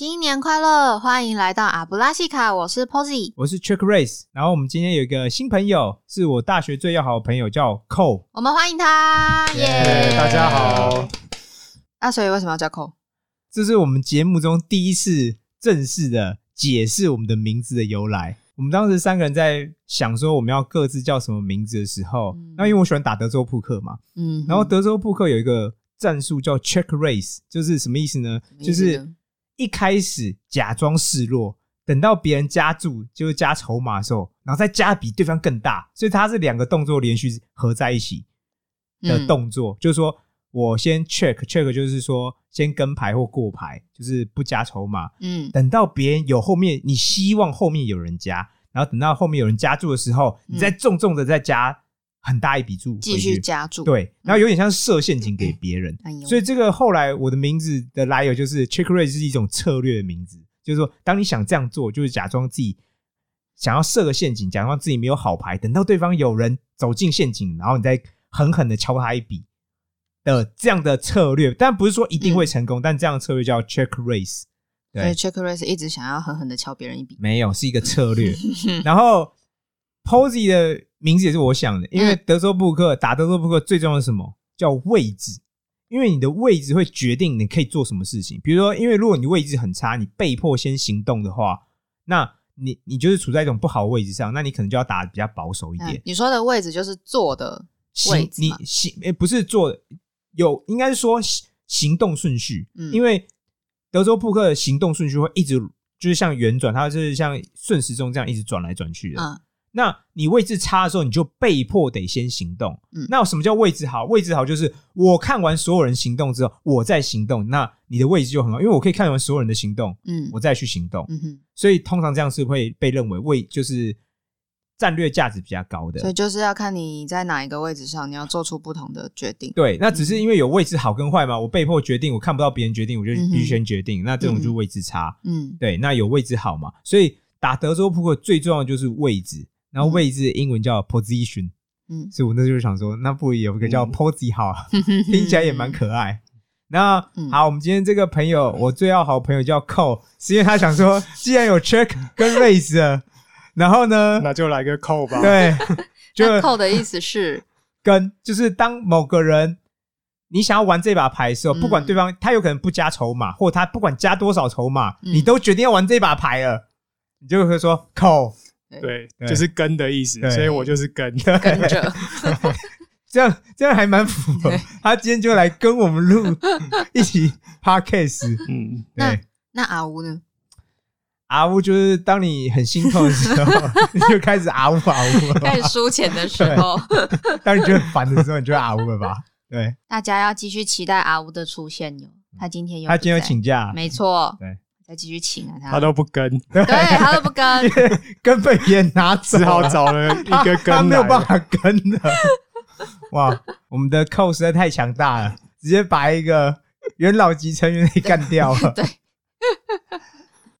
新年快乐！欢迎来到阿布拉西卡，我是 Posy，我是 Chick Race。然后我们今天有一个新朋友，是我大学最要好的朋友，叫 Cole。我们欢迎他，耶！大家好。那所以为什么要叫 Cole？这是我们节目中第一次正式的解释我们的名字的由来。我们当时三个人在想说我们要各自叫什么名字的时候，那因为我喜欢打德州扑克嘛，嗯，然后德州扑克有一个战术叫 Check Race，就是什么意思呢？就是。一开始假装示弱，等到别人加注就是加筹码的时候，然后再加比对方更大，所以他是两个动作连续合在一起的动作。就是说我先 check check，就是说先跟牌或过牌，就是不加筹码。嗯，等到别人有后面，你希望后面有人加，然后等到后面有人加注的时候，你再重重的再加。很大一笔注，继续加注，对，然后有点像设陷阱给别人，所以这个后来我的名字的来由就是 check raise 是一种策略的名字，就是说当你想这样做，就是假装自己想要设个陷阱，假装自己没有好牌，等到对方有人走进陷阱，然后你再狠狠的敲他一笔的这样的策略，但不是说一定会成功，但这样的策略叫 check raise，对，check raise 一直想要狠狠的敲别人一笔，没有是一个策略，然后 posy 的。名字也是我想的，因为德州扑克打德州扑克最重要是什么？叫位置，因为你的位置会决定你可以做什么事情。比如说，因为如果你位置很差，你被迫先行动的话，那你你就是处在一种不好的位置上，那你可能就要打比较保守一点。你说的位置就是坐的位置你行诶，不是坐，有应该是说行动顺序。嗯，因为德州扑克的行动顺序会一直就是像圆转，它是像顺时钟这样一直转来转去的。嗯。那你位置差的时候，你就被迫得先行动。嗯，那什么叫位置好？位置好就是我看完所有人行动之后，我再行动。那你的位置就很好，因为我可以看完所有人的行动，嗯，我再去行动。嗯哼，所以通常这样是会被认为位就是战略价值比较高的。所以就是要看你在哪一个位置上，你要做出不同的决定。对，那只是因为有位置好跟坏嘛，我被迫决定，我看不到别人决定，我就必须先决定。那这种就是位置差。嗯，对，那有位置好嘛？所以打德州扑克最重要的就是位置。然后位置英文叫 position，嗯，所以我那时候想说，那不如有一个叫 posy 好，听起来也蛮可爱。那好，我们今天这个朋友，我最要好朋友叫 Cole，是因为他想说，既然有 check 跟 raise，然后呢，那就来个 Cole 吧。对，就 Cole 的意思是跟，就是当某个人你想要玩这把牌的时候，不管对方他有可能不加筹码，或他不管加多少筹码，你都决定要玩这把牌了，你就会说 Cole。对，就是跟的意思，所以我就是跟跟着，这样这样还蛮符合。他今天就来跟我们录 一起 podcast。嗯，对。那阿乌呢？阿乌就是当你很心痛的时候，你就开始阿乌阿乌，开始输钱的时候。当你觉得烦的时候，你就阿乌了吧？对。大家要继续期待阿乌的出现哟。他今天有，他今天有请假，没错。对。再继续请啊，他他都不跟，对他都不跟，跟被别人拿只好找了一个跟，他没有办法跟的。哇，我们的扣实在太强大了，直接把一个元老级成员给干掉了。对，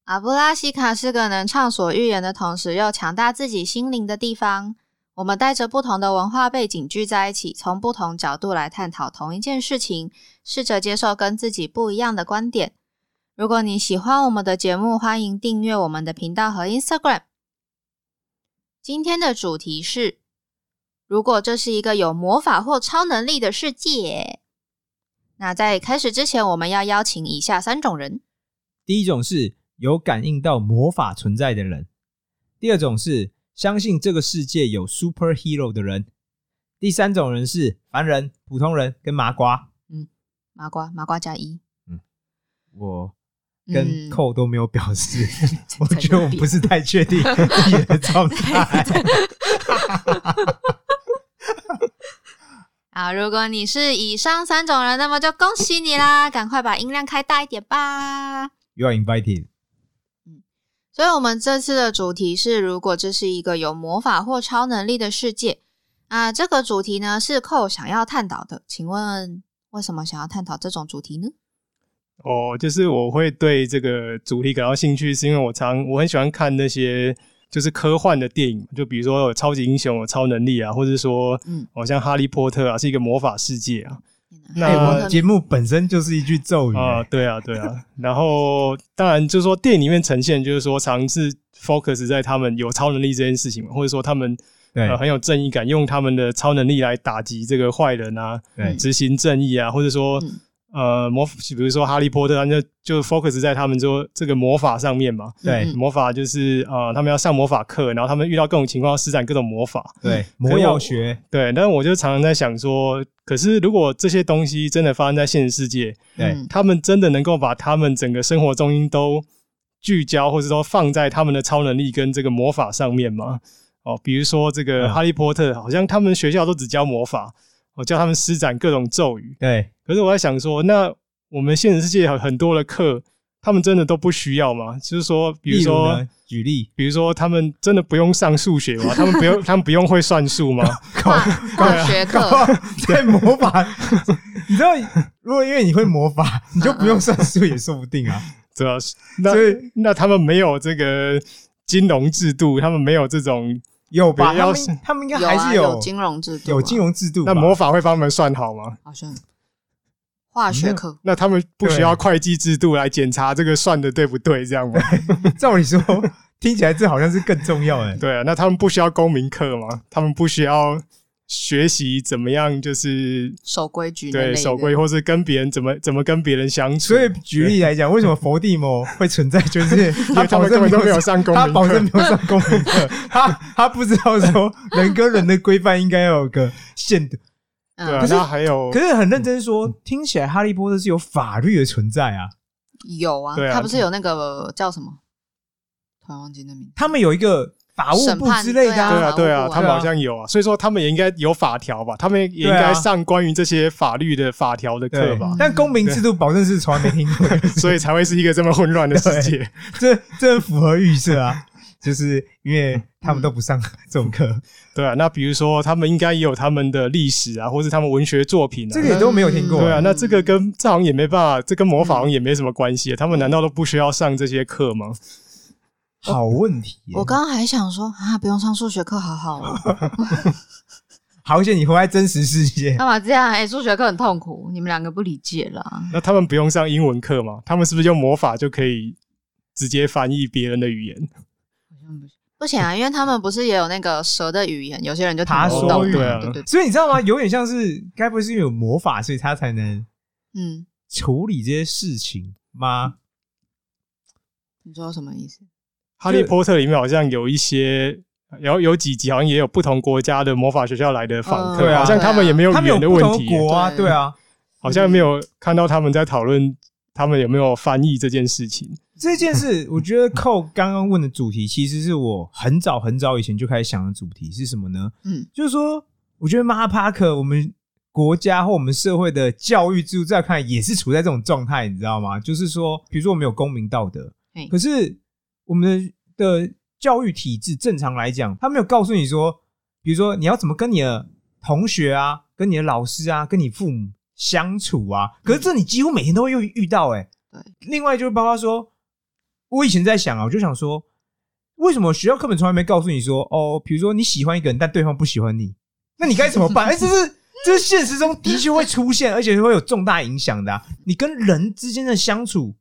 阿布拉西卡是个能畅所欲言的同时又强大自己心灵的地方。我们带着不同的文化背景聚在一起，从不同角度来探讨同一件事情，试着接受跟自己不一样的观点。如果你喜欢我们的节目，欢迎订阅我们的频道和 Instagram。今天的主题是：如果这是一个有魔法或超能力的世界，那在开始之前，我们要邀请以下三种人：第一种是有感应到魔法存在的人；第二种是相信这个世界有 superhero 的人；第三种人是凡人、普通人跟麻瓜。嗯，麻瓜，麻瓜加一。嗯，我。跟扣都没有表示，我觉得我不是太确定自己的状态。啊，如果你是以上三种人，那么就恭喜你啦！赶快把音量开大一点吧。You are invited。嗯，所以我们这次的主题是：如果这是一个有魔法或超能力的世界啊，这个主题呢是扣想要探讨的。请问为什么想要探讨这种主题呢？哦，就是我会对这个主题感到兴趣，是因为我常我很喜欢看那些就是科幻的电影，就比如说有超级英雄有超能力啊，或者说，嗯，好像哈利波特啊是一个魔法世界啊，那我特节目本身就是一句咒语啊、欸，对啊，对啊。然后当然就是说，电影里面呈现就是说，尝试 focus 在他们有超能力这件事情嘛，或者说他们对。呃很有正义感，用他们的超能力来打击这个坏人啊，对。执行正义啊，或者说、嗯呃魔，比如说哈利波特，他就就 focus 在他们说这个魔法上面嘛。对嗯魔法就是呃，他们要上魔法课，然后他们遇到各种情况要施展各种魔法。对，魔药学，对，但是我就常常在想说，可是如果这些东西真的发生在现实世界，对嗯他们真的能够把他们整个生活中心都聚焦，或者说放在他们的超能力跟这个魔法上面吗？哦，比如说这个嗯哈利波特，好像他们学校都只教魔法，哦，教他们施展各种咒语。对，可是我在想说，那我们现实世界有很多的课，他们真的都不需要吗？就是说，比如说呢，举例，比如说他们真的不用上数学吗？他们不用，他们不用会算数吗？化化学课，在魔法，你知道，如果因为你会魔法，你就不用算数也说不定啊。主要是那所以那他们没有这个金融制度，他们没有这种，有吧？他对要是们他们应该还是啊有金融制度啊，有金融制度。那魔法会帮他们算好吗？好像化学课，那他们不需要会计制度来检查这个算的对不对，这样吗？照理说，听起来这好像是更重要哎。对啊，那他们不需要公民课吗？他们不需要学习怎么样，就是守规矩对守规，或是跟别人怎么怎么跟别人相处。所以举例来讲，为什么佛地魔会存在？就是 他保证都没有上公他保证没有上公民课，他他不知道说 人跟人的规范应该要有个限度。对啊嗯，，那还有可是很认真说，听起来哈利波特是有法律的存在啊。有啊，啊他不是有那个叫什么？突然忘记那名字，他们有一个法务部之类的对啊，对啊，他们好像有啊，所以说他们也应该有法条吧，他们也应该上关于这些法律的法条的课吧，但公民制度保证是从来没听过，所以才会是一个这么混乱的世界。这这很符合预设啊。就是因为他们都不上这种课，对啊，那比如说他们应该也有他们的历史啊，或是他们文学作品啊。这个也都没有听过。对啊，那这个跟这好像也没办法，这跟魔法好像也没什么关系。他们难道都不需要上这些课吗？好问题耶。我刚刚还想说啊，不用上数学课，好好哦，好险你活在真实世界。干嘛这样？哎，数学课很痛苦，你们两个不理解啦。那他们不用上英文课吗？他们是不是用魔法就可以直接翻译别人的语言？好像不行，不行啊，因为他们不是也有那个蛇的语言，有些人就听爬不懂。说语对啊对对，所以你知道吗？有点像是，该不会是因为有魔法，所以他才能嗯，处理这些事情吗？你说什么意思？哈利波特里面好像有一些。然后有几集好像也有不同国家的魔法学校来的访客，对啊好像他们也没有语言的问题，国啊，对对啊。好像没有看到他们在讨论他们有没有翻译这件事情。这件事，我觉得寇刚刚问的主题，其实是我很早很早以前就开始想的主题是什么呢？嗯，就是说，我觉得马哈帕克我们国家或我们社会的教育制度，在看也是处在这种状态，你知道吗？就是说，比如说我们有公民道德，可是我们的教育体制正常来讲，他没有告诉你说，比如说你要怎么跟你的同学啊、跟你的老师啊、跟你父母相处啊。可是这你几乎每天都会遇遇到、欸，对。另外就是包括说，我以前在想啊，我就想说，为什么学校课本从来没告诉你说，哦，比如说你喜欢一个人，但对方不喜欢你，那你该怎么办？哎、这是这是现实中的确会出现，而且会有重大影响的、啊。你跟人之间的相处，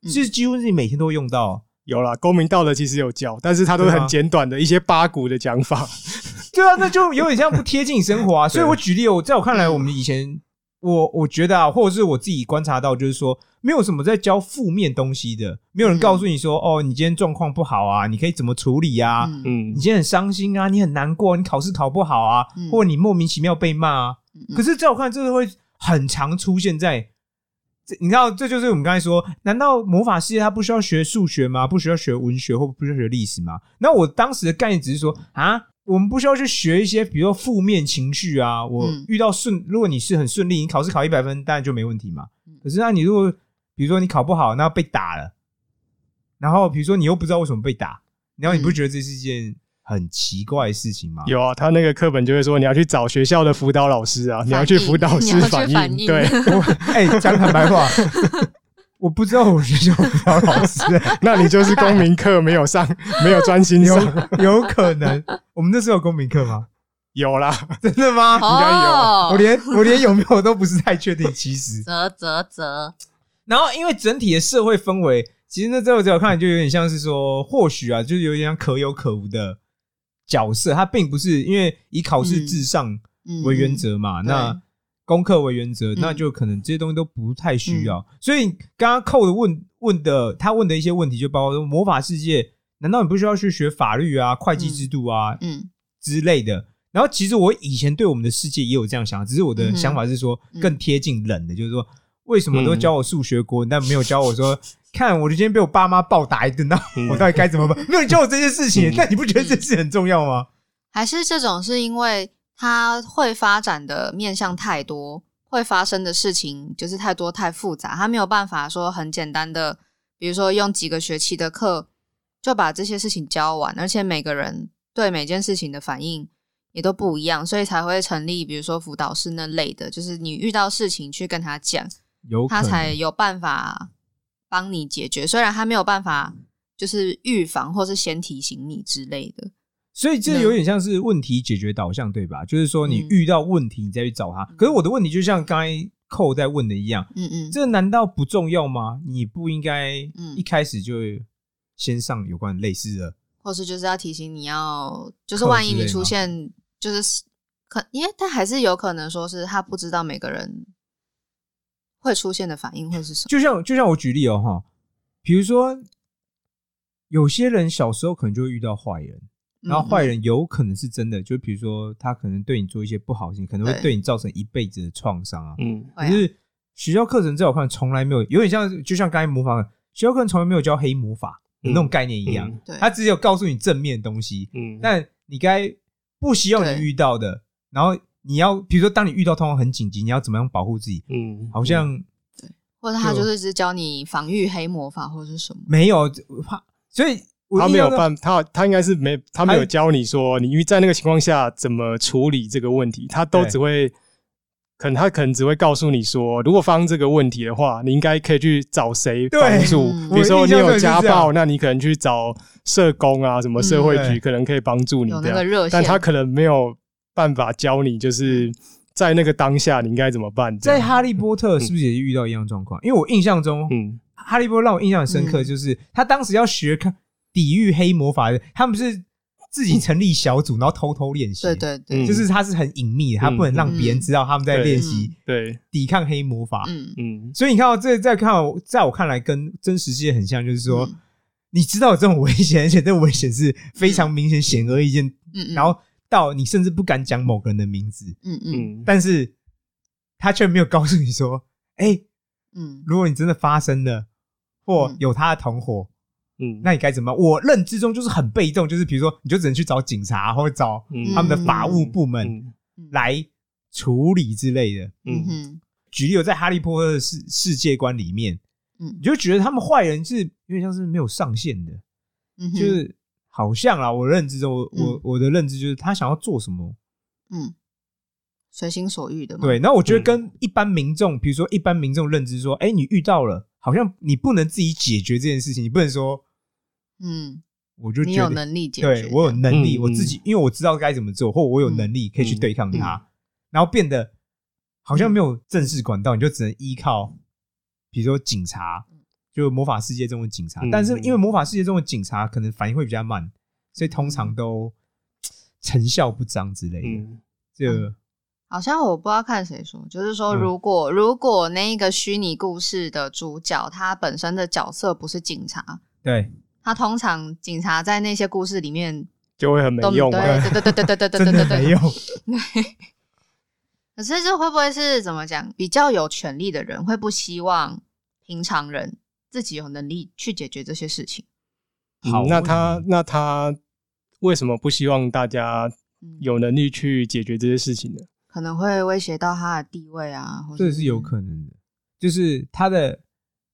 嗯是几乎是你每天都会用到啊、有啦，公民道德其实有教，但是它都是很简短的一些八股的讲法。对啊，那就有点像不贴近生活啊。所以我举例，我在我看来，我们以前我我觉得啊，或者是我自己观察到，就是说没有什么在教负面东西的，没有人告诉你说，哦，你今天状况不好啊，你可以怎么处理啊？嗯嗯你，今天很伤心啊，你很难过，你考试考不好啊，嗯或者你莫名其妙被骂啊。嗯可是，在我看来，这个会很常出现在这，你知道，这就是我们刚才说，难道魔法世界它不需要学数学吗？不需要学文学或不需要学历史吗？那我当时的概念只是说啊，我们不需要去学一些，比如说负面情绪啊。我嗯遇到顺，如果你是很顺利，你考试考一百分，当然就没问题嘛嗯。可是那你如果比如说你考不好，那被打了，然后比如说你又不知道为什么被打，然后你不嗯觉得这是一件很奇怪的事情吗？有啊，他那个课本就会说你要去找学校的辅导老师啊，你要去辅导师反映。反映对，我哎，讲坦白话，我不知道我学校辅导老师、欸 那你就是公民课没有上，没有专心有上。有可能。我们那时候有公民课吗？有啦，真的吗？应该有哦我连我连有没有都不是太确定。其实，啧啧啧，然后因为整体的社会氛围，其实那在我在我看来就有点像是说，或许啊，就是有点像可有可无的角色，他并不是因为以考试至上嗯。为原则嘛，嗯那功课为原则，嗯。那就可能这些东西都不太需要。所以刚刚扣的问问的，他问的一些问题，就包括说魔法世界，难道你不需要去学法律啊、会计制度啊、嗯。之类的？然后其实我以前对我们的世界也有这样想，只是我的想法是说嗯。更贴近冷的，就是说为什么都教我数学、国文，但没有教我说，看我今天被我爸妈暴打一顿，那嗯我到底该怎么办？没有教我这件事情嗯，但你不觉得这事很重要吗？还是这种是因为它会发展的面向太多，会发生的事情就是太多太复杂，他没有办法说很简单的，比如说用几个学期的课就把这些事情教完，而且每个人对每件事情的反应也都不一样，所以才会成立，比如说辅导室那类的，就是你遇到事情去跟他讲，有他才有办法帮你解决，虽然他没有办法就是预防或是先提醒你之类的。所以这有点像是问题解决导向，对吧？就是说你嗯遇到问题，你再去找他。可是我的问题就像刚才寇在问的一样，嗯嗯，这难道不重要吗？你不应该嗯一开始就先上有关类似的？或是就是要提醒你要，就是万一你出现，就是可，因为他还是有可能说是他不知道每个人会出现的反应会是什么。就像就像我举例哦哈，比如说有些人小时候可能就会遇到坏人，然后坏嗯人有可能是真的，就比如说他可能对你做一些不好的事情，可能会对。对你造成一辈子的创伤啊。嗯。会啊。可是学校课程在我看从来没有，有点像就像刚才魔法，学校课程从来没有教黑魔法的那种概念一样，嗯。对。他只有告诉你正面的东西，嗯，但你该不希望你遇到的，然后你要比如说当你遇到通常很紧急，你要怎么样保护自己？嗯，好像对或者他就就是只教你防御黑魔法或者是什么。没有怕，所以他没有办，他他应该是没，他没有教你说你遇在那个情况下怎么处理这个问题，他都只会，可能他可能只会告诉你说，如果发生这个问题的话，你应该可以去找谁帮助嗯。比如说你有家暴，那你可能去找社工啊，什么社会局嗯可能可以帮助你有这样，那个热线，但他可能没有办法教你，就是在那个当下你应该怎么办。在哈利波特是不是也遇到一样状况？因为我印象中，嗯。哈利波特让我印象很深刻，嗯。就是他当时要学看抵御黑魔法的，他们是自己成立小组，然后偷偷练习。对对对，嗯就是他是很隐秘的，他不能让别人知道他们在练习对，抵抗黑魔法。嗯，嗯。所以你看到这，在看我，在我看来跟真实世界很像，就是说，嗯。你知道有这种危险，而且这种危险是非常明显、显而易见，嗯嗯，然后到你甚至不敢讲某个人的名字，嗯嗯。嗯。但是他却没有告诉你说，哎、嗯。如果你真的发生了，或嗯。有他的同伙，嗯，那你该怎么办？我认知中就是很被动，就是比如说，你就只能去找警察或者找嗯。他们的法务部门来处理之类的。嗯。嗯哼。举例，有在哈利波特的世世界观里面，嗯。你就觉得他们坏人是有点像是没有上限的，嗯，就是好像啦，我认知中，我我嗯我的认知就是他想要做什么，嗯随心所欲的嘛。对。那我觉得嗯跟一般民众，比如说一般民众认知说，哎，你遇到了，好像你不能自己解决这件事情，你不能说，嗯，我就你有能力解决，对我有能力，嗯我自己因为我知道该怎么做，或我有能力可以去对抗它，然后变得好像没有正式管道，你就只能依靠，比如说警察，就魔法世界中的警察嗯。但是因为魔法世界中的警察可能反应会比较慢，所以通常都成效不彰之类的。嗯这个好像我不知道看谁说，就是说，嗯如果、如果那一个虚拟故事的主角他本身的角色不是警察，对，他通常警察在那些故事里面就会很没用。对对对对对对对对对对。没用。可是这会不会是怎么讲？比较有权力的人会不希望平常人自己有能力去解决这些事情？好嗯那他那他为什么不希望大家嗯，有能力去解决这些事情呢？可能会威胁到他的地位啊，或者这是有可能的，就是他的，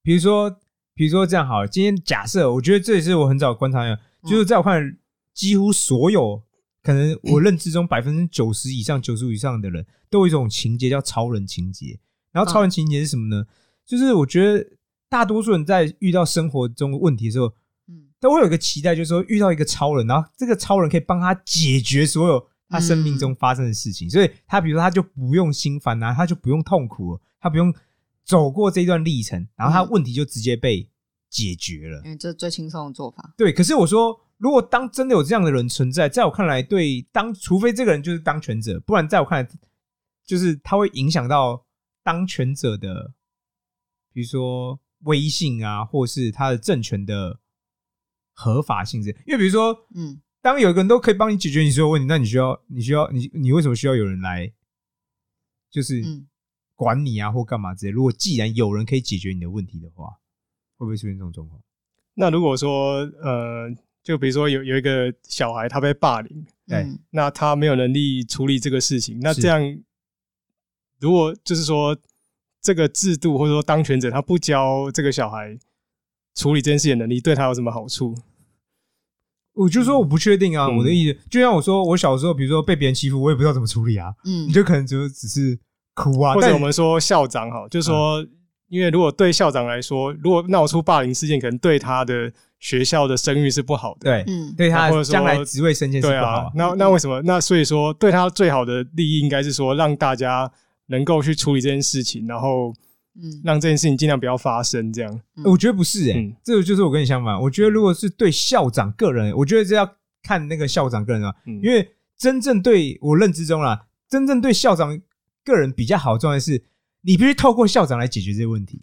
比如说，比如说这样好了，今天假设，我觉得这也是我很早观察的，嗯就是在我看来，几乎所有可能我认知中百分之九十以上、九十以上的人都有一种情节叫超人情节。然后超人情节是什么呢？就是我觉得大多数人在遇到生活中的问题的时候，嗯都会有一个期待，就是说遇到一个超人，然后这个超人可以帮他解决所有他生命中发生的事情，所以他比如说他就不用心烦啊，他就不用痛苦了，他不用走过这段历程，然后他问题就直接被解决了。因为这最轻松的做法。对，可是我说，如果当真的有这样的人存在，在我看来，对当除非这个人就是当权者，不然在我看来，就是他会影响到当权者的，比如说威信啊，或是他的政权的合法性质。因为比如说，嗯当有一个人都可以帮你解决你所有问题，那你需要，你需要，你你为什么需要有人来，就是嗯管你啊，或干嘛之类？如果既然有人可以解决你的问题的话，会不会出现这种状况？那如果说呃，就比如说有有一个小孩他被霸凌，对嗯那他没有能力处理这个事情，那这样如果就是说这个制度或者说当权者他不教这个小孩处理这件事情的能力，对他有什么好处？我就说我不确定啊，嗯我的意思就像我说，我小时候比如说被别人欺负，我也不知道怎么处理啊，嗯你就可能就只是哭啊，或者但我们说校长哈，就是说，因为如果对校长来说，如果闹出霸凌事件，可能对他的学校的声誉是不好的。对嗯对他或者说将来职位升迁是对不好啊，，啊那那为什么？那所以说，对他最好的利益应该是说，让大家能够去处理这件事情，然后嗯让这件事情尽量不要发生。这样，我觉得不是哎、嗯这个就是我跟你相反。我觉得如果是对校长个人，我觉得这要看那个校长个人啊，嗯因为真正对我认知中啦，真正对校长个人比较好的状态是，你必须透过校长来解决这些问题。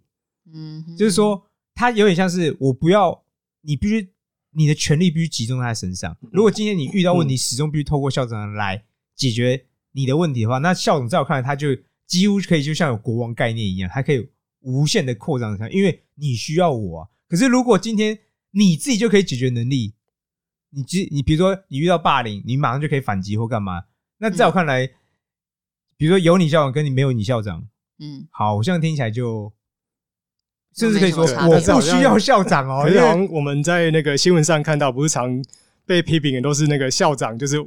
嗯，就是说，他有点像是我不要，你必须你的权利必须集中在他身上。如果今天你遇到问题，始终必须透过校长来解决你的问题的话，那校长在我看来，他就几乎可以就像有国王概念一样，它可以无限的扩张它，因为你需要我啊。可是如果今天你自己就可以解决能力，你即你比如说你遇到霸凌，你马上就可以反击或干嘛？那在我看来，比如说有你校长跟你没有你校长，嗯好像听起来就，甚至可以说我不需要校长哦，可是因为我们在那个新闻上看到，不是常被批评的都是那个校长就是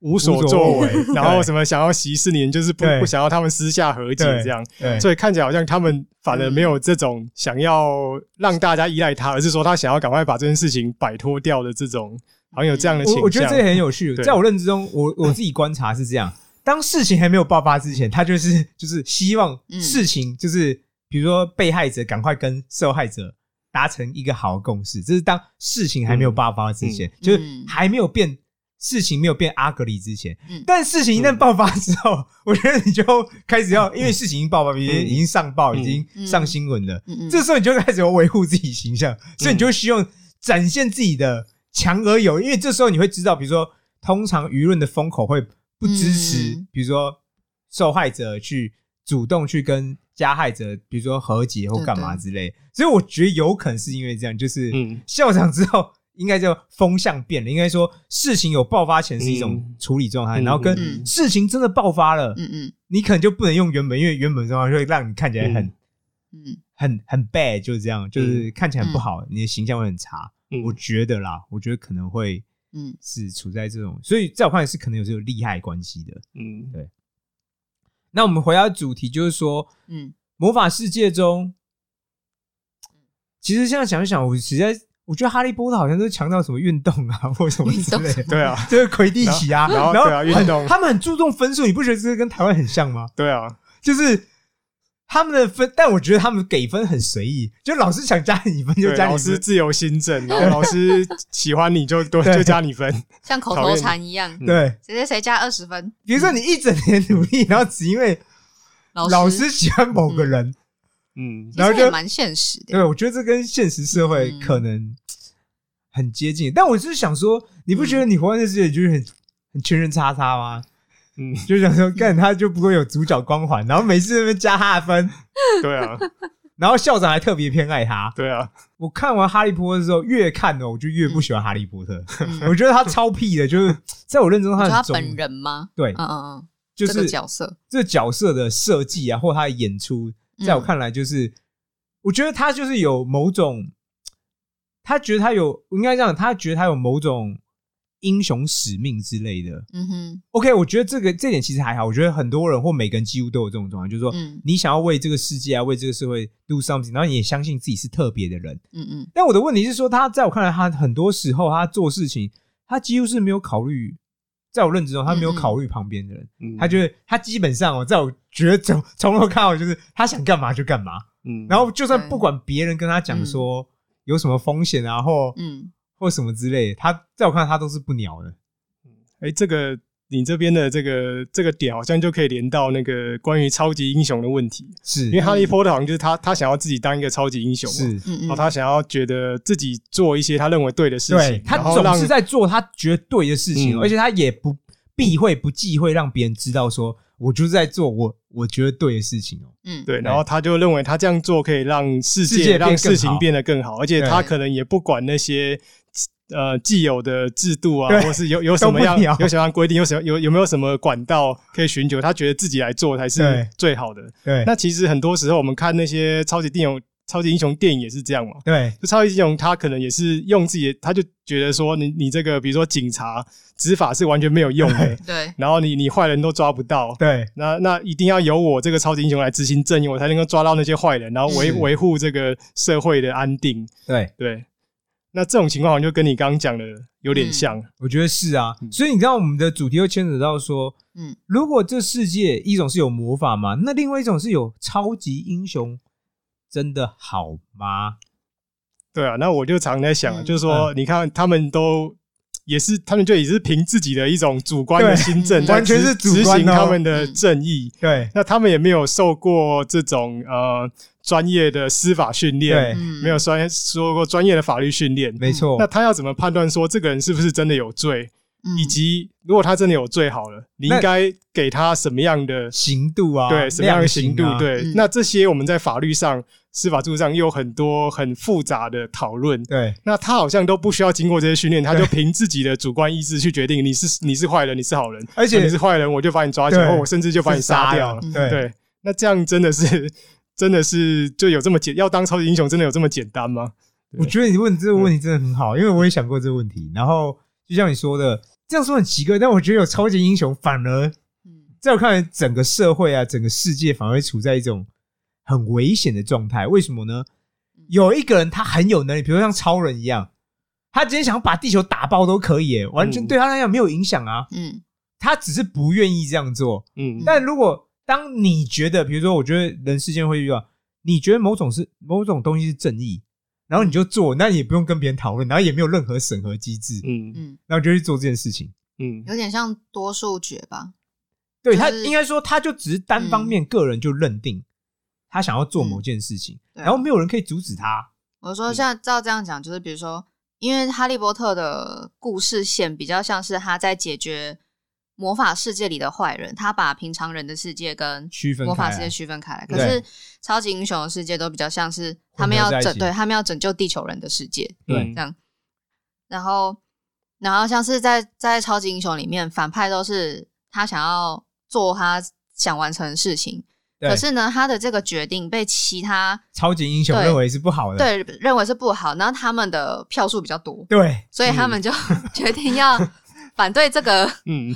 无所作为 然后什么想要息事宁，就是不不想要他们私下和解这样。对所以看起来好像他们反而没有这种想要让大家依赖他，而是说他想要赶快把这件事情摆脱掉的这种，好像有这样的倾向。我我觉得这也很有趣。在我认知中，我我自己观察是这样：当事情还没有爆发之前，他就是就是希望嗯事情就是比如说被害者赶快跟受害者达成一个好的共识，这是当事情还没有爆发之前，就是还没有变。事情没有变阿格里之前，嗯。但事情一旦爆发之后，我觉得你就开始要，因为事情已经爆发，已经已经上报，嗯已经上新闻了，嗯嗯。这时候你就开始要维护自己形象，所以你就希望展现自己的强而有，因为这时候你会知道，比如说，通常舆论的风口会不支持，嗯。比如说受害者去主动去跟加害者，比如说和解或干嘛之类，所以我觉得有可能是因为这样，就是嗯。校长之后。应该叫风向变了，应该说事情有爆发前是一种嗯。处理状态，嗯然后跟嗯。事情真的爆发了，嗯嗯。你可能就不能用原本，因为原本的状态会让你看起来很、嗯。很很 bad，就是这样，就是看起来很不好，你的形象会很差。嗯。我觉得啦，我觉得可能会嗯。是处在这种，所以在我看来是可能有这种利害关系的。嗯。对。那我们回到主题，就是说嗯。魔法世界中，其实现在想一想，我实在我觉得哈利波特好像都是强调什么运动啊，或什么之类的，对啊，就是魁地奇啊，然后对啊运动他们很注重分数，你不觉得这个跟台湾很像吗？对啊，就是他们的分，但我觉得他们给分很随意，就老师想加你分就加老加你分，师自由新政，然后老师喜欢你就 多就加你分。像口头禅一样，对。谁谁谁加二十分，比如说你一整年努力，然后只因为老老师喜欢某个人，嗯其然后就蛮现实的。对我觉得这跟现实社会嗯可能很接近。但我就是想说，你不觉得你活在这世界里就是很很圈圈叉叉吗？嗯，就想说，干他就不会有主角光环，然后每次在那边加他的分，对啊，然后校长还特别偏爱他。对啊，我看完《哈利波特》之后，越看呢，我就越不喜欢哈利波特。嗯我觉得他超屁的，就是在我认知中，他他很中本人吗？对嗯，嗯就是角色，这角色的设计啊，或他的演出，在我看来，就是、我觉得他就是有某种，他觉得他有应该这样，他觉得他有某种英雄使命之类的。嗯哼，OK，我觉得这个这点其实还好。我觉得很多人或每个人几乎都有这种状况，就是说，嗯你想要为这个世界啊，为这个社会 do something，然后你也相信自己是特别的人。嗯嗯但我的问题是说，他在我看来，他很多时候他做事情，他几乎是没有考虑在我认知中，他没有嗯嗯。考虑旁边的人，嗯。他觉得他基本上哦，在我觉得 从从头看到尾就是他想干嘛就干嘛，嗯，然后就算不管别人跟他讲说有什么风险啊，或嗯。或什么之类的，他在我看他都是不鸟的。哎，这个你这边的这个这个点好像就可以连到那个关于超级英雄的问题，是因为哈利波特好像就是他他想要自己当一个超级英雄，是，嗯嗯，然后他想要觉得自己做一些他认为对的事情，他总是在做他觉得对的事情，嗯而且他也不避讳不忌讳让别人知道说，我就是在做我我觉得对的事情哦。嗯。对，然后他就认为他这样做可以让世界让事情变得更好，而且他可能也不管那些呃既有的制度啊，或是有有什么样有什么样规定，有什么有有没有什么管道可以寻求，他觉得自己来做才是最好的。对。那其实很多时候我们看那些超级电影、超级英雄电影也是这样嘛。对。就超级英雄，他可能也是用自己的，他就觉得说你你这个，比如说警察执法是完全没有用的，对，然后你你坏人都抓不到，对。那那一定要由我这个超级英雄来执行正义，我才能够抓到那些坏人，然后维是。维护这个社会的安定。对，对，那这种情况好像就跟你刚刚讲的有点嗯像。我觉得是啊。嗯所以你知道我们的主题又牵扯到说，嗯如果这世界一种是有魔法嘛，那另外一种是有超级英雄，真的好吗？对啊，那我就常在想就是说，你看他们都。也是，他们就也是凭自己的一种主观的对心证，嗯在执完全是主执行他们的正义。对那他们也没有受过这种呃专业的司法训练，对，嗯没有专说过专业的法律训练。没错那。他要怎么判断说这个人是不是真的有罪？嗯以及如果他真的有罪好了，你应该给他什么样的刑度啊，对什么样的刑度？啊对，嗯那这些我们在法律上、司法制度上又有很多很复杂的讨论。对那他好像都不需要经过这些训练，他就凭自己的主观意志去决定你是你是坏人，你是好人，而且那你是坏人，我就把你抓起来，或我甚至就把你杀掉了。嗯对对，那这样真的是真的是就有这么简要当超级英雄，真的有这么简单吗？我觉得你问这个问题真的很好，因为我也想过这个问题。然后就像你说的，这样说很奇怪，但我觉得有超级英雄反而嗯在我看来，整个社会啊，整个世界反而处在一种很危险的状态。为什么呢？有一个人他很有能力，比如像超人一样，他今天想把地球打爆都可以，完全嗯对他来讲没有影响啊。嗯他只是不愿意这样做。嗯但如果当你觉得，比如说，我觉得人世间会遇到，你觉得某种是某种东西是正义，然后你就做，那你也不用跟别人讨论，然后也没有任何审核机制，嗯嗯，然后就去做这件事情。嗯有点像多数决吧。对他就是应该说，他就只是单方面个人就认定他想要做某件事情，然后没有人可以阻止他。我说像照这样讲，就是比如说，因为哈利波特的故事线比较像是他在解决魔法世界里的坏人，他把平常人的世界跟魔法世界区分开来。可是超级英雄的世界都比较像是他们要拯，对他们要拯救地球人的世界对这样。然后，然后像是在在超级英雄里面，反派都是他想要做他想完成的事情，对可是呢，他的这个决定被其他超级英雄认为是不好的，对认为是不好，然后他们的票数比较多，对，所以他们就 决定要反对这个，嗯。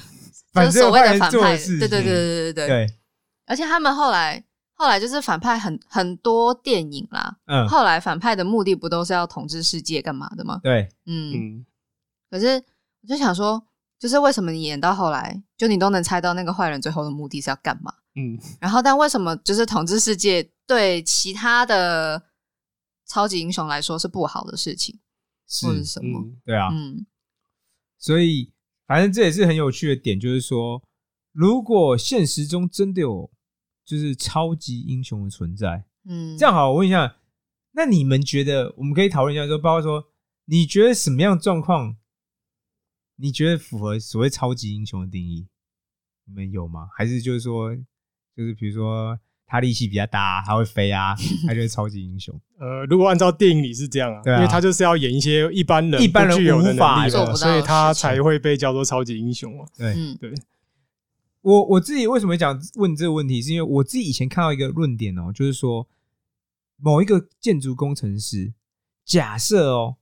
就是所谓的反派。对对对对对对。对，而且他们后来后来就是反派很很多电影啦，嗯，后来反派的目的不都是要统治世界干嘛的吗？对，嗯，嗯。可是我就想说，就是为什么你演到后来，就你都能猜到那个坏人最后的目的是要干嘛？嗯 然后，但为什么就是统治世界对其他的超级英雄来说是不好的事情，或者是是，什么？嗯对啊，嗯所以反正这也是很有趣的点，就是说，如果现实中真的有就是超级英雄的存在，嗯，这样好，我问一下，那你们觉得我们可以讨论一下说，包括说，你觉得什么样的状况，你觉得符合所谓超级英雄的定义？你们有吗？还是就是说，就是比如说他力气比较大，他会飞啊，他就是超级英雄？呃，如果按照电影里是这样啊，对啊因为他就是要演一些一般人一般人具有的无法能力，做不到所以他才会被叫做超级英雄嘛。对，嗯对，我我自己为什么讲问这个问题，是因为我自己以前看到一个论点哦，就是说某一个建筑工程师，假设哦，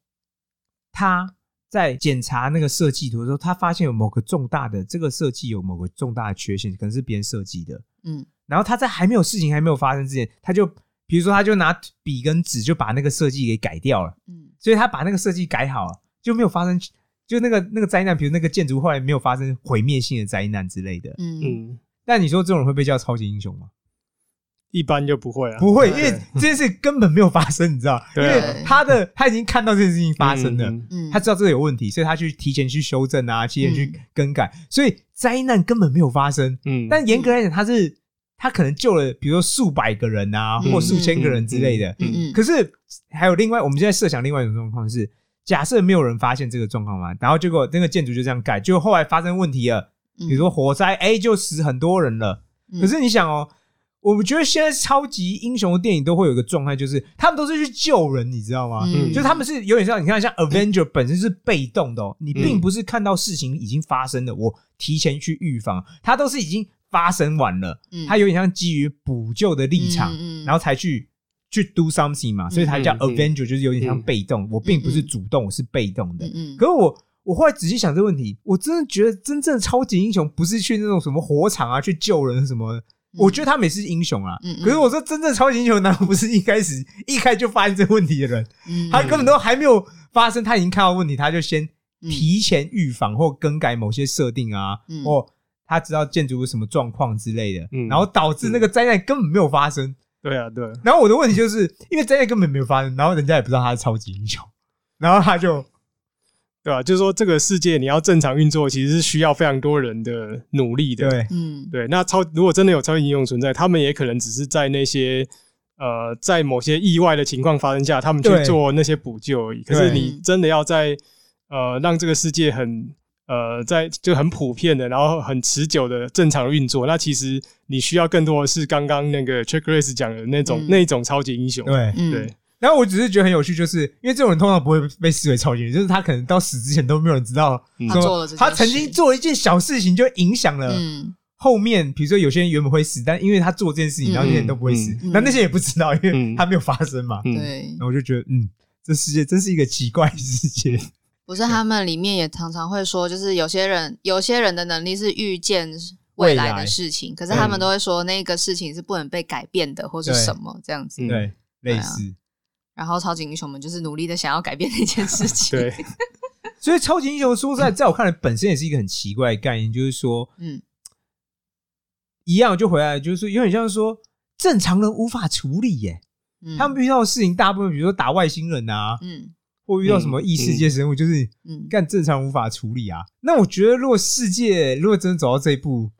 他在检查那个设计图的时候，他发现有某个重大的这个设计有某个重大的缺陷，可能是别人设计的，嗯。然后他在还没有事情还没有发生之前，他就比如说他就拿笔跟纸就把那个设计给改掉了，嗯。所以他把那个设计改好了，就没有发生就那个那个灾难，比如那个建筑后来没有发生毁灭性的灾难之类的。嗯。嗯，那你说这种人会被叫超级英雄吗？一般就不会啊，不会，因对为这件事根本没有发生，你知道？因 对啊。为他的他已经看到这件事情发生了，嗯嗯，他知道这个有问题，所以他去提前去修正啊，提前去嗯更改，所以灾难根本没有发生。嗯，但严格来讲，他是他可能救了，比如说数百个人啊，嗯。或数千个人之类的。嗯嗯可是还有另外，我们现在设想另外一种状况是，假设没有人发现这个状况嘛，然后结果那个建筑就这样盖，结果后来发生问题了，嗯。比如说火灾，哎，就死很多人了。嗯。可是你想哦，我们觉得现在超级英雄的电影都会有一个状态，就是他们都是去救人，你知道吗？嗯就他们是有点像你看，像 Avenger 本身是被动的哦，你并嗯不是看到事情已经发生了，我提前去预防，它都是已经发生完了，嗯它有点像基于补救的立场，然后才去去 do something 嘛，所以才叫 Avenger，就是有点像嗯被动，我并不是主动，我是被动的。嗯嗯，可是我我后来仔细想这个问题，我真的觉得真正的超级英雄不是去那种什么火场啊，去救人什么。我觉得他们也是英雄啊，嗯嗯。可是我说真正超级英雄，难道不是一开始一开始就发现这个问题的人？嗯他根本都还没有发生，他已经看到问题，他就先嗯。提前预防或更改某些设定啊，嗯。或他知道建筑物什么状况之类的，嗯然后导致那个灾难根本没有发生。对啊，对啊，然后我的问题就是因为灾难根本没有发生，然后人家也不知道他是超级英雄，然后他就对啊，就是说这个世界你要正常运作，其实是需要非常多人的努力的。对嗯对，那超如果真的有超级英雄存在，他们也可能只是在那些呃，在某些意外的情况发生下，他们去做那些补救而已。可是你真的要在呃让这个世界很呃在就很普遍的，然后很持久的正常运作，那其实你需要更多的是刚刚那个 Check Race 讲的那种、嗯那种超级英雄。对。嗯对，然后我只是觉得很有趣，就是因为这种人通常不会被视为超级人，就是他可能到死之前都没有人知道嗯。他做了这件他曾经做了一件小事情，就影响了嗯。后面，比如说有些人原本会死，但因为他做这件事情，嗯。然后那些人都不会死，嗯。那那些也不知道，因为嗯。他没有发生嘛。嗯对。然，后我就觉得，嗯，这世界真是一个奇怪的世界。不是他们里面也常常会说，就是有些人有些人的能力是预见未来的事情，可是他们都会说那个事情是不能被改变的，或是什么这样子。嗯对，类似。然后超级英雄们就是努力的想要改变那件事情。对，所以超级英雄说实在，在我看来，本身也是一个很奇怪的概念，就是说，嗯一样就回来，就是说有点像是说正常人无法处理耶。嗯，他们遇到的事情，大部分比如说打外星人啊，嗯或遇到什么异世界生物，就是嗯干正常无法处理啊。那我觉得，如果世界如果真的走到这一步，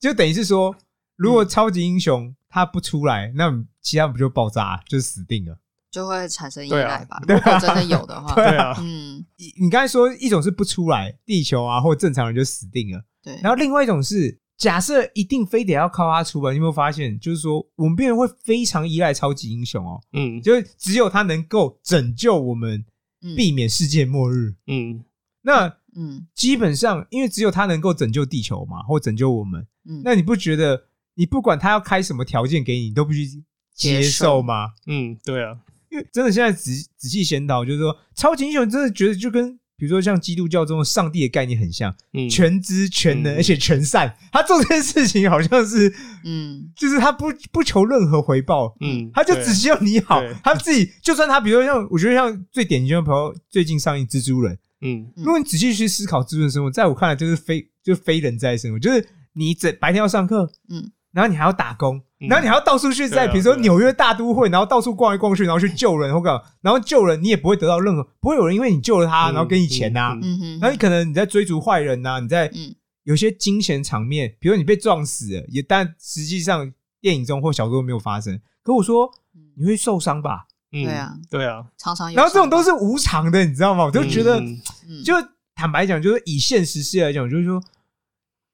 就等于是说，如果超级英雄他不出来，那其他不就爆炸，就死定了。就会产生依对啊赖吧。如果真的有的话，对对啊，嗯，你你刚才说一种是不出来，地球啊或正常人就死定了，对，然后另外一种是假设一定非得要靠他出来，你有没有发现，就是说我们病人会非常依赖超级英雄哦，嗯就是只有他能够拯救我们，嗯避免世界末日。嗯那嗯基本上，因为只有他能够拯救地球嘛，或拯救我们，嗯，那你不觉得你不管他要开什么条件给你，你都必须接受吗？嗯，对啊，因为真的现在仔仔细检讨，就是说超级英雄真的觉得就跟比如说像基督教中的上帝的概念很像，嗯全知全能嗯而且全善。他做这件事情好像是，嗯就是他不不求任何回报，嗯，他就只希望你好。他自己就算他比如说像我觉得像最典型的朋友最近上映蜘蛛人，嗯嗯如果你仔细去思考蜘蛛人生活，在我看来就是非就是非人在生活，就是你整白天要上课，嗯然后你还要打工，嗯然后你还要到处去在比如说纽约大都会，然后到处逛来逛去，然后去救人或干嘛，然后救人你也不会得到任何，不会有人因为你救了他，嗯然后给你钱呐、嗯嗯。哼，然后你可能你在追逐坏人呐、你在嗯有些惊险场面，比如你被撞死了，也但实际上电影中或小说中没有发生。可我说你会受伤吧？嗯。对啊，对啊，常常有，然后这种都是无常的，你知道吗？我就觉得，嗯。嗯。就坦白讲，就是以现实世界来讲，就是说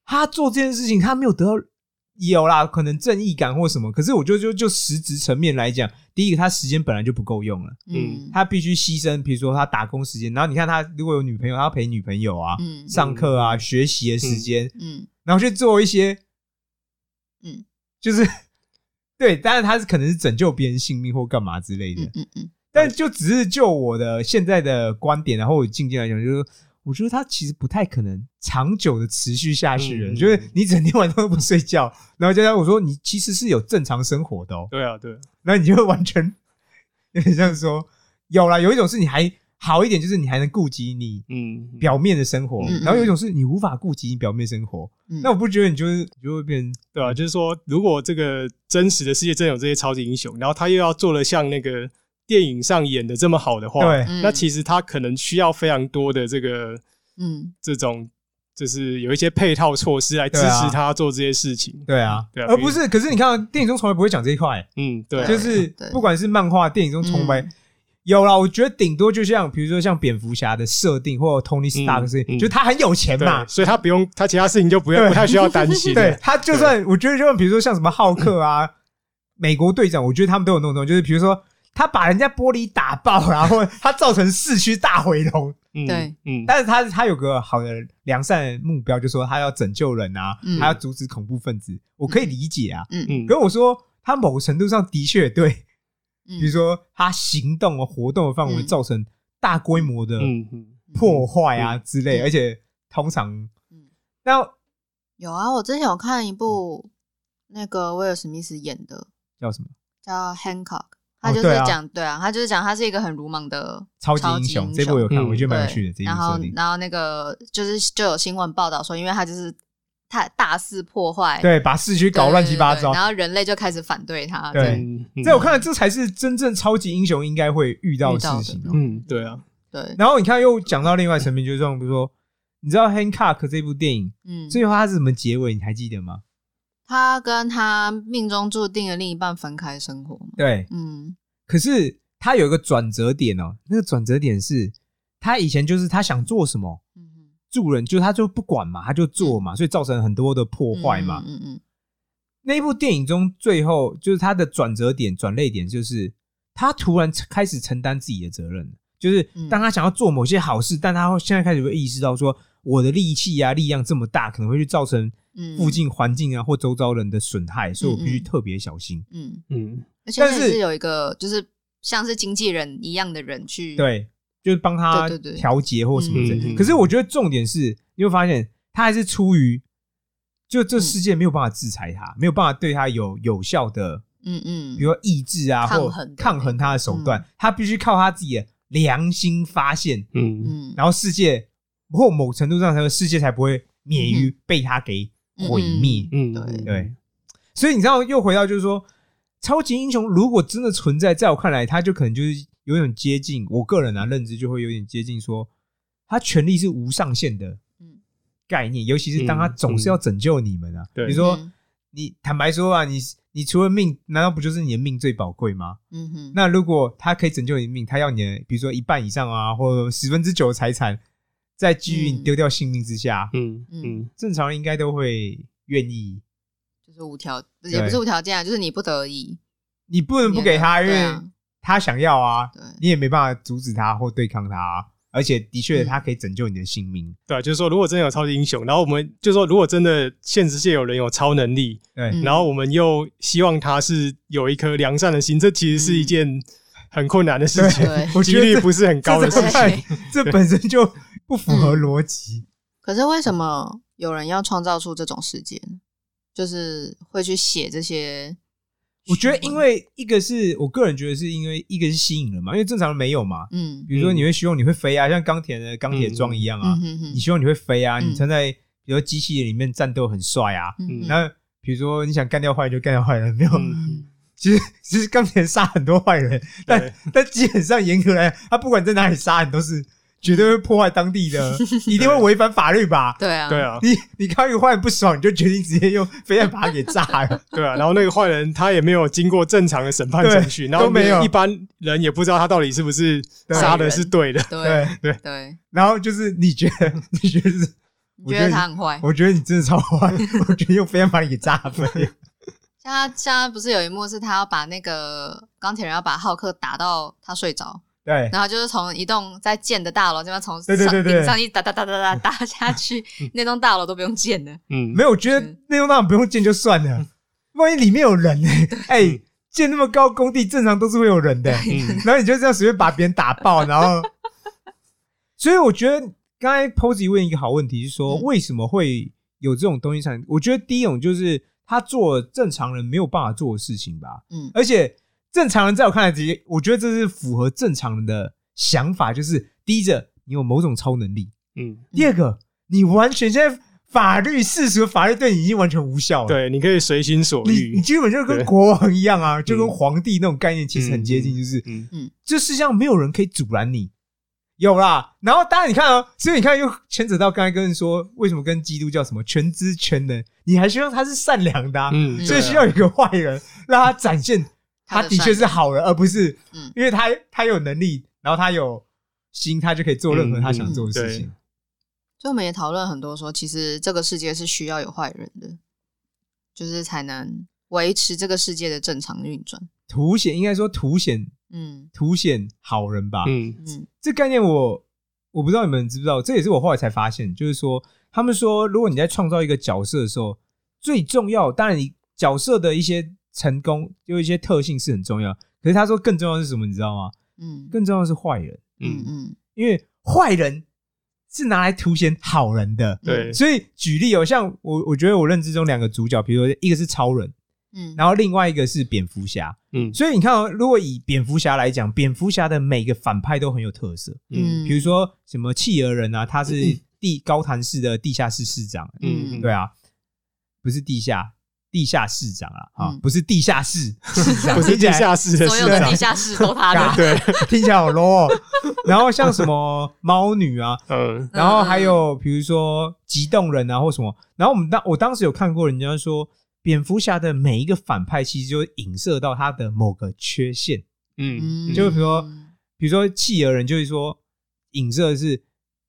他做这件事情，他没有得到有啦，可能正义感或什么。可是我觉得就就实质层面来讲，第一个他时间本来就不够用了，嗯。他必须牺牲，比如说他打工时间，然后你看他如果有女朋友，他要陪女朋友啊，嗯。上课啊、学习的时间，嗯。然后去做一些，嗯，就是 对，当然他是可能是拯救别人性命或干嘛之类的，嗯嗯嗯。但就只是就我的现在的观点，然后我境界来讲，就是我觉得他其实不太可能长久的持续下去的，嗯就是你整天晚上都不睡觉，然后加上我说你其实是有正常生活的哦，对啊，对啊，然后你就会完全有点像说有啦，有一种是你还好一点，就是你还能顾及你嗯，表面的生活，然后有一种是你无法顾及你表面生活，嗯。那我不觉得你就是你就会变成对啊，就是说，如果这个真实的世界真有这些超级英雄，然后他又要做了像那个电影上演的这么好的话，那其实他可能需要非常多的这个嗯。这种，就是有一些配套措施来支持他做这些事情。对啊，对啊而不是，可是你看电影中从来不会讲这一块，嗯，对，就是不管是漫画、电影中从来嗯。有啦，我觉得顶多就像比如说像蝙蝠侠的设定，或者 Tony Stark 的设定，嗯就他很有钱嘛，，所以他不用他其他事情就不用不太需要担心。对他就算我觉得就算比如说像什么浩克啊、美国队长，我觉得他们都有那种，就是比如说他把人家玻璃打爆，然后他造成市区大毁容，嗯对，嗯，但是他他有个好的良善的目标，就说他要拯救人啊，嗯。他要阻止恐怖分子，我可以理解啊。嗯。嗯，可是我说他某程度上的确对，嗯，比如说他行动啊、活动的范围嗯造成大规模的嗯。嗯破坏啊嗯。之类，嗯。而且通常嗯。那有啊，我之前有看一部那个威尔史密斯演的。叫什么？叫《Hancock》，他就是哦对啊讲对啊，他就是讲他是一个很鲁莽的超级英雄，这部我有看，嗯我觉得蛮有趣的。这一然后然后那个就是就有新闻报道说，因为他就是他大肆破坏，对，把市区，搞乱七八糟。然后人类就开始反对他，对在我看来，这才是真正超级英雄应该会遇到的事情哦。嗯，对啊，对，然后你看，又讲到另外层面，就是像比如说，你知道《Hancock》这部电影嗯，最后它是怎么结尾？你还记得吗？他跟他命中注定的另一半分开生活嘛，对，嗯。可是他有一个转折点哦，那个转折点是他以前就是他想做什么嗯嗯助人，就他就不管嘛，他就做嘛，所以造成很多的破坏嘛。嗯嗯那一部电影中最后就是他的转折点、转泪点，就是他突然开始承担自己的责任，就是嗯。当他想要做某些好事，但他现在开始会意识到说，我的力气啊、力量这么大，可能会去造成嗯附近环境啊或周遭人的损害，所以我必须特别小心。嗯，嗯。而且但是有一个就是像是经纪人一样的人去，对，就是帮他调节或什么之类嗯嗯嗯。可是我觉得重点是，你会发现他还是出于，就这嗯。世界没有办法制裁他，没有办法对他有有效的，嗯嗯，比如说抑制啊或抗衡抗衡他的手段，他必须靠他自己的良心发现，嗯。嗯，然后世界或某程度上，他的世界才不会免于被他给毁灭。嗯，对。对，所以你知道，又回到就是说，超级英雄如果真的存在，在我看来，他就可能就是有点接近我个人啊认知，就会有点接近说，他权力是无上限的嗯。概念，尤其是当他嗯总是要拯救你们啊。对。比如说嗯，你坦白说啊，你你除了命，难道不就是你的命最宝贵吗？嗯哼，那如果他可以拯救你的命，他要你的，比如说一半以上啊，或者十分之九的财产，在基于你嗯。丢掉性命之下，嗯嗯。正常人应该都会愿意。就是无条，也不是无条件啊，就是你不得已，你不能不给他，因为他想要啊，对，你也没办法阻止他或对抗他啊。而且的确，嗯。他可以拯救你的性命。对啊，就是说，如果真的有超级英雄，然后我们就说，如果真的现实界有人有超能力，对，嗯。然后我们又希望他是有一颗良善的心，这其实是一件很困难的事情，我几觉得这率不是很高的事情。这 这本身就不符合逻辑。可是为什么有人要创造出这种世界呢？就是会去写这些，我觉得，因为一个是我个人觉得是因为一个是吸引人嘛，因为正常人没有嘛。嗯比如说，你会希望你会飞啊，像钢铁的钢铁装一样啊你希望你会飞啊，嗯你穿在比如说机器人里面战斗很帅啊。那比如说你想干掉坏人就干掉坏人，没有。嗯其实其实钢铁人杀很多坏人，但但基本上严格来讲，他不管在哪里杀人，都是绝对会破坏当地的，一定会违反法律吧？对啊，对，啊，你你看到一个坏人不爽，你就决定直接用飞弹把他给炸了。对啊，然后那个坏人他也没有经过正常的审判程序，然后都没有一般人也不知道他到底是不是杀的是对的。对对，对对，然后就是你觉得，你觉得是？我觉得他很坏？我觉得你真的超坏，我觉得用飞弹把你给炸飞。像他像他不是有一幕是他要把那个钢铁人要把浩克打到他睡着，对。然后就是从一栋在建的大楼这边从对对对对。上顶上一打打打打打打下去，那栋大楼都不用建了。嗯，没有，我觉得那栋大楼不用建就算了，万一里面有人呢、哎、建那么高工地，正常都是会有人的、嗯。然后你就这样随便把别人打爆，然后，所以我觉得刚才 Posy 问一个好问题，是说嗯。为什么会有这种东西产生？我觉得第一种就是他做正常人没有办法做的事情吧，嗯。而且正常人在我看来，直接我觉得这是符合正常人的想法就是：第一个，你有某种超能力；嗯，第二个，你完全现在法律世俗法律对你已经完全无效了。对，你可以随心所你你。基本就跟对国王一样啊，就跟嗯皇帝那种概念其实很接近，就是嗯嗯这世界上没有人可以阻拦你。有啦，然后当然你看哦，所以你看又牵扯到刚才跟人说，为什么跟基督教什么全知全能，你还希望他是善良的、啊，嗯，所以需要一个坏人让他展现他的确是好人，而不是嗯。因为他他有能力，然后他有心，他就可以做任何他想做的事情。所以我们也讨论很多说，其实这个世界是需要有坏人的，就是才能维持这个世界的正常运转。凸显应该说凸显嗯。凸显好人吧，嗯。嗯。这概念我我不知道你们知不知道，这也是我后来才发现，就是说他们说，如果你在创造一个角色的时候，最重要，当然你角色的一些成功有一些特性是很重要，可是他说更重要的是什么，你知道吗？嗯。更重要的是坏人，嗯。嗯，嗯。因为坏人是拿来凸显好人的。对，所以举例哦，像我我觉得我认知中两个主角，比如说一个是超人，嗯，然后另外一个是蝙蝠侠。嗯。所以你看哦，如果以蝙蝠侠来讲，蝙蝠侠的每个反派都很有特色。嗯。比如说什么企鹅人啊，他是地高谭市的地下室市长，嗯。对啊，不是地下地下市长啊，啊嗯，不是地下室。市长，不是地下室。的 所市长有的地，下室都他的。对，听起来好 low 哦。然后像什么猫女啊，嗯。然后还有比如说极冻人啊或什么，然后我们当我当时有看过人家说，蝙蝠侠的每一个反派其实就会影射到他的某个缺陷，嗯，就比如说比如说企鹅人就是说影射的是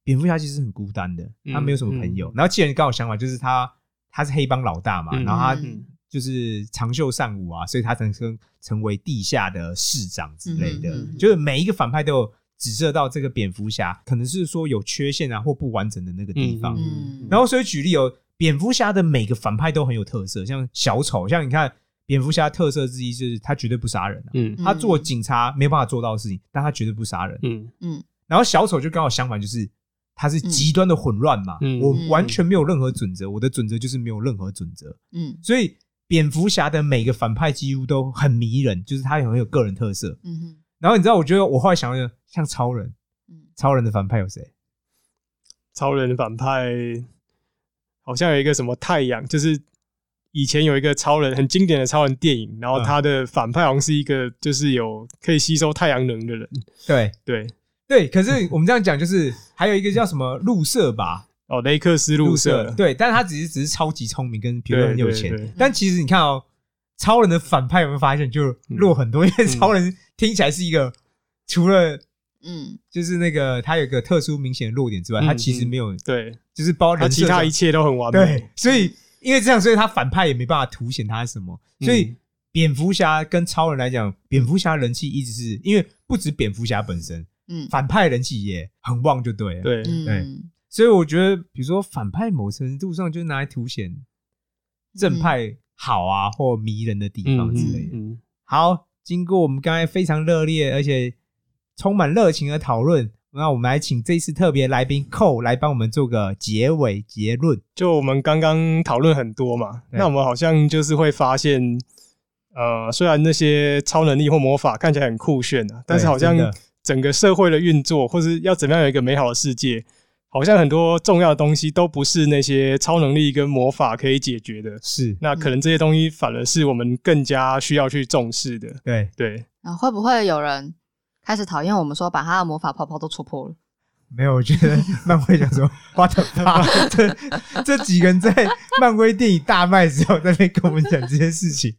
蝙蝠侠其实很孤单的，嗯。他没有什么朋友。然后企鹅人刚好相反，就是他他是黑帮老大嘛，嗯然后他嗯就是长袖善舞啊，所以他才能成为地下的市长之类的。就是每一个反派都有指涉到这个蝙蝠侠，可能是说有缺陷啊或不完整的那个地方。嗯然后所以举例有蝙蝠侠的每个反派都很有特色，像小丑，像你看蝙蝠侠特色之一就是他绝对不杀人啊。嗯他做警察没办法做到的事情，但他绝对不杀人。嗯嗯然后小丑就刚好相反，就是他是极端的混乱嘛，嗯。我完全没有任何准则，我的准则就是没有任何准则。嗯。所以蝙蝠侠的每个反派几乎都很迷人，就是他很有个人特色。嗯哼。然后你知道，我觉得我后来想想，像超人，嗯。超人的反派有谁？超人的反派好像有一个什么太阳，就是以前有一个超人很经典的超人电影，然后嗯。他的反派好像是一个就是有可以吸收太阳能的人，对。对，对，可是我们这样讲，就是还有一个叫什么入社吧，哦，雷克斯路社，对，但是他只是只是超级聪明，跟比如说很有钱对对对。但其实你看哦，超人的反派有没有发现就弱很多？因为超人听起来是一个除了嗯就是那个他有一个特殊明显的弱点之外，嗯他其实没有，对，就是包他人设上其他一切都很完美，对，所以因为这样，所以他反派也没办法凸显他是什么。所以嗯蝙蝠侠跟超人来讲，蝙蝠侠人气一直是因为不止蝙蝠侠本身，嗯。反派人气也很旺，就对了。，对，嗯。所以我觉得，比如说反派某程度上就是拿来凸显正派好啊或迷人的地方之类的。嗯。好，经过我们刚才非常热烈而且充满热情的讨论，那我们来请这一次特别来宾寇来帮我们做个结尾结论。就我们刚刚讨论很多嘛，对。那我们好像就是会发现，呃，虽然那些超能力或魔法看起来很酷炫啊，但是好像真的整个社会的运作，或是要怎么样有一个美好的世界，好像很多重要的东西都不是那些超能力跟魔法可以解决的。是，那可能这些东西反而是我们更加需要去重视的。对，对，然后会不会有人开始讨厌我们说把他的魔法泡泡都戳破了？没有，我觉得漫威讲说，what the fuck，这这几个人在漫威电影大卖之后，在那边跟我们讲这些事情，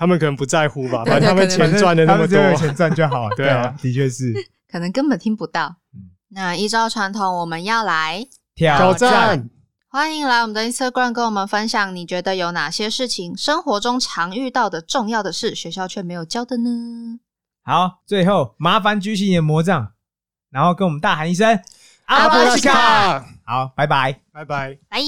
他们可能不在乎吧，对反正他们对钱赚的那么多他们只。要有钱赚就好。对啊啊，的确是可能根本听不到嗯。那依照传统，我们要来挑挑战，欢迎来我们的 Instagram 跟我们分享，你觉得有哪些事情生活中常遇到的重要的事，学校却没有教的呢？好，最后麻烦举起你的魔杖，然后跟我们大喊一声阿布拉。卡，好，拜拜。拜拜。拜。